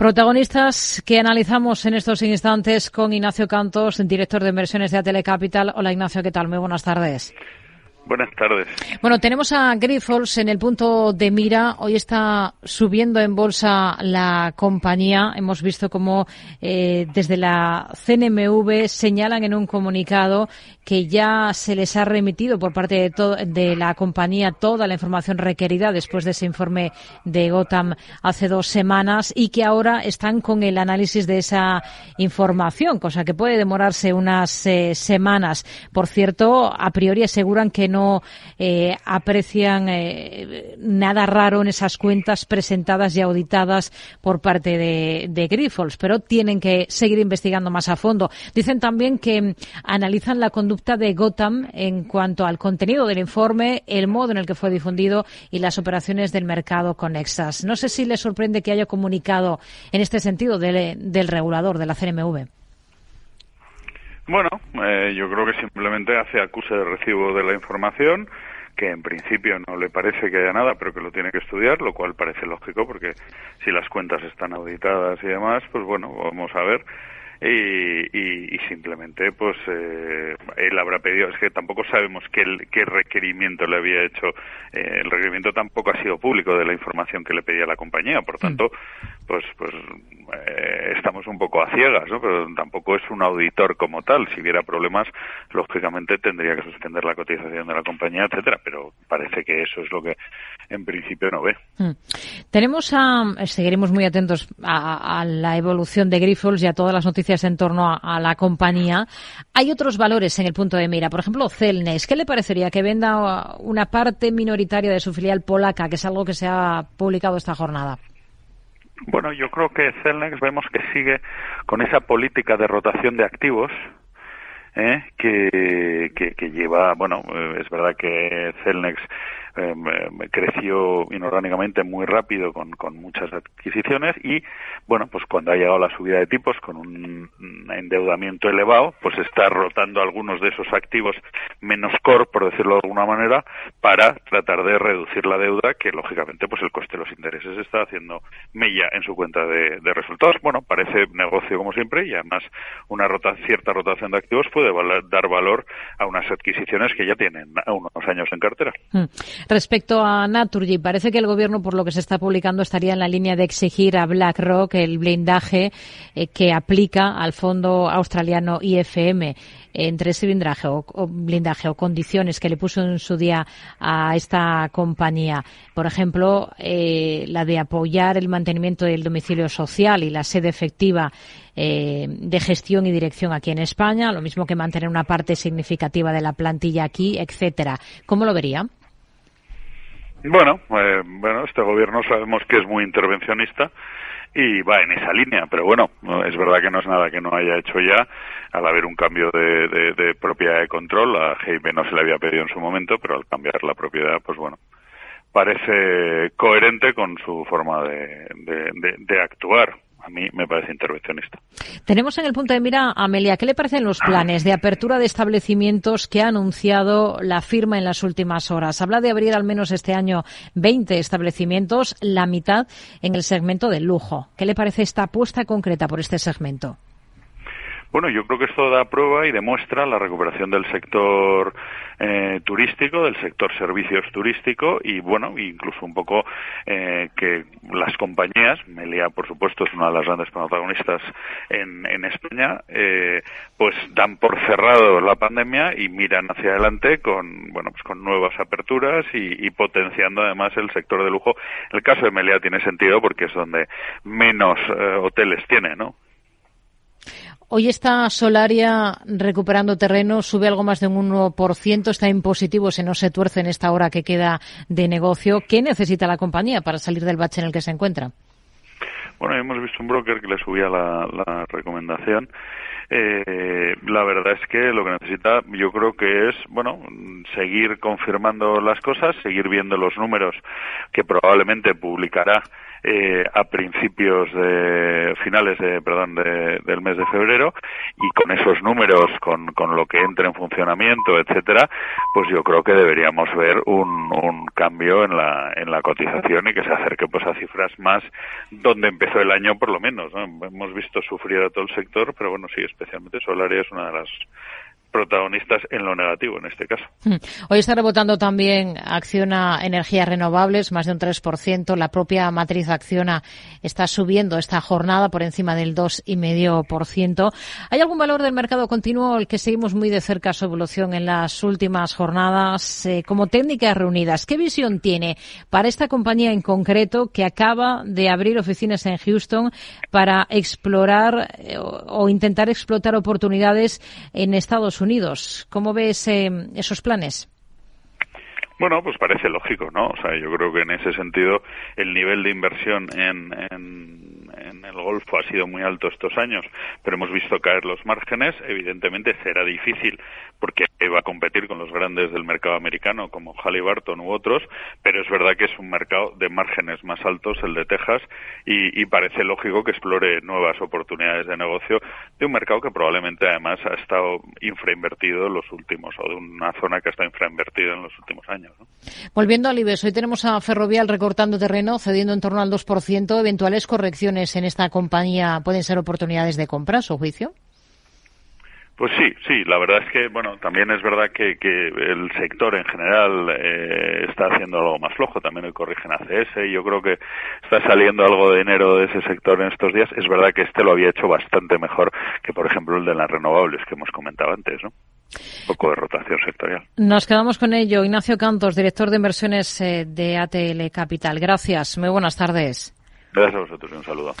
Protagonistas que analizamos en estos instantes con Ignacio Cantos, director de inversiones de Telecapital. Hola Ignacio, ¿qué tal? Muy buenas tardes. Buenas tardes. Bueno, tenemos a Grifols en el punto de mira. Hoy está subiendo en bolsa la compañía. Hemos visto cómo eh, desde la CNMV señalan en un comunicado que ya se les ha remitido por parte de, la compañía toda la información requerida después de ese informe de Gotham hace dos semanas y que ahora están con el análisis de esa información, cosa que puede demorarse unas eh, semanas. Por cierto, a priori aseguran que no eh, aprecian eh, nada raro en esas cuentas presentadas y auditadas por parte de, de Grifols, pero tienen que seguir investigando más a fondo. Dicen también que mm, analizan la conducta de Gotham en cuanto al contenido del informe, el modo en el que fue difundido y las operaciones del mercado conexas. No sé si les sorprende que haya comunicado en este sentido del, del regulador de la CNMV. Bueno, eh, yo creo que simplemente hace acuse de recibo de la información, que en principio no le parece que haya nada, pero que lo tiene que estudiar, lo cual parece lógico, porque si las cuentas están auditadas y demás, pues bueno, vamos a ver. Y, y, simplemente pues eh, él habrá pedido es que tampoco sabemos qué, qué requerimiento le había hecho eh, el requerimiento tampoco ha sido público de la información que le pedía la compañía por tanto pues pues eh, estamos un poco a ciegas ¿no? pero tampoco es un auditor como tal si hubiera problemas lógicamente tendría que suspender la cotización de la compañía etcétera pero parece que eso es lo que en principio no ve mm. tenemos a seguiremos muy atentos a, a la evolución de Grifols y a todas las noticias en torno a, la compañía. Hay otros valores en el punto de mira. Por ejemplo, Celnex. ¿Qué le parecería que venda una parte minoritaria de su filial polaca, que es algo que se ha publicado esta jornada? Bueno, yo creo que Celnex vemos que sigue con esa política de rotación de activos, ¿eh? que, que, lleva, bueno, eh, es verdad que Celnex eh, creció inorgánicamente muy rápido con, con muchas adquisiciones y, bueno, pues cuando ha llegado la subida de tipos con un endeudamiento elevado, pues está rotando algunos de esos activos menos core, por decirlo de alguna manera, para tratar de reducir la deuda, que lógicamente pues el coste de los intereses está haciendo mella en su cuenta de, resultados. Bueno, parece negocio como siempre y además una rota, cierta rotación de activos puede dar valor a unas adquisiciones que ya tienen unos años en cartera. Hmm. Respecto a Naturgy, parece que el gobierno, por lo que se está publicando, estaría en la línea de exigir a BlackRock el blindaje eh, que aplica al fondo australiano IFM entre ese blindaje o, blindaje o condiciones que le puso en su día a esta compañía. Por ejemplo, eh, la de apoyar el mantenimiento del domicilio social y la sede efectiva eh, de gestión y dirección aquí en España, lo mismo que mantener una parte significativa de la plantilla aquí, etcétera. ¿Cómo lo vería? Bueno, eh, bueno, este gobierno sabemos que es muy intervencionista y va en esa línea, pero bueno, es verdad que no es nada que no haya hecho ya. Al haber un cambio de, de, propiedad de control, a Heime no se le había pedido en su momento, pero al cambiar la propiedad, pues bueno, parece coherente con su forma de, de actuar a mí me parece intervencionista. Tenemos en el punto de mira, Amelia, ¿qué le parecen los planes de apertura de establecimientos que ha anunciado la firma en las últimas horas? Habla de abrir al menos este año 20 establecimientos, la mitad en el segmento del lujo. ¿Qué le parece esta apuesta concreta por este segmento? Bueno, yo creo que esto da prueba y demuestra la recuperación del sector eh, turístico, del sector servicios turístico y, bueno, incluso un poco eh, que las compañías, Melia, por supuesto, es una de las grandes protagonistas en, en España, eh, pues dan por cerrado la pandemia y miran hacia adelante con, bueno, pues con nuevas aperturas y, y potenciando además el sector de lujo. El caso de Melia tiene sentido porque es donde menos eh, hoteles tiene, ¿no? Hoy está Solaria recuperando terreno, sube algo más de un 1%, está en positivo, se no se tuerce en esta hora que queda de negocio. ¿Qué necesita la compañía para salir del bache en el que se encuentra? Bueno, hemos visto un broker que le subía la, recomendación. Eh, la verdad es que lo que necesita yo creo que es, bueno, seguir confirmando las cosas, seguir viendo los números que probablemente publicará eh, a principios de finales de perdón del mes de febrero y con esos números con, con lo que entre en funcionamiento etcétera pues yo creo que deberíamos ver un, un cambio en la en la cotización y que se acerque pues a cifras más donde empezó el año por lo menos hemos visto sufrir a todo el sector pero bueno sí especialmente Solaria es una de las protagonistas en lo negativo en este caso. Hmm. Hoy está rebotando también Acciona Energías Renovables, más de un 3%. La propia matriz Acciona está subiendo esta jornada por encima del 2,5%. ¿Hay algún valor del mercado continuo el que seguimos muy de cerca su evolución en las últimas jornadas? Eh, como técnicas reunidas, ¿qué visión tiene para esta compañía en concreto que acaba de abrir oficinas en Houston para explorar eh, o intentar explotar oportunidades en Estados Unidos. ¿Cómo ves esos planes? Bueno, pues parece lógico, ¿no? O sea, yo creo que en ese sentido el nivel de inversión en, en, el Golfo ha sido muy alto estos años, pero hemos visto caer los márgenes. Evidentemente será difícil porque va a competir con los grandes del mercado americano como Halliburton u otros, pero es verdad que es un mercado de márgenes más altos, el de Texas, y, parece lógico que explore nuevas oportunidades de negocio de un mercado que probablemente además ha estado infrainvertido en los últimos, o de una zona que ha estado infrainvertida en los últimos años. Volviendo al IBEX, hoy tenemos a Ferrovial recortando terreno, cediendo en torno al 2%. Eventuales correcciones en esta compañía pueden ser oportunidades de compra, a su juicio. Pues sí, sí, la verdad es que, bueno, también es verdad que, el sector en general eh, está haciendo algo más flojo, también hoy corrigen ACS y yo creo que está saliendo algo de dinero de ese sector en estos días. Es verdad que este lo había hecho bastante mejor que, por ejemplo, el de las renovables que hemos comentado antes, ¿no? Un poco de rotación sectorial. Nos quedamos con ello. Ignacio Cantos, director de inversiones eh, de ATL Capital. Gracias. Muy buenas tardes. Gracias a vosotros. Un saludo.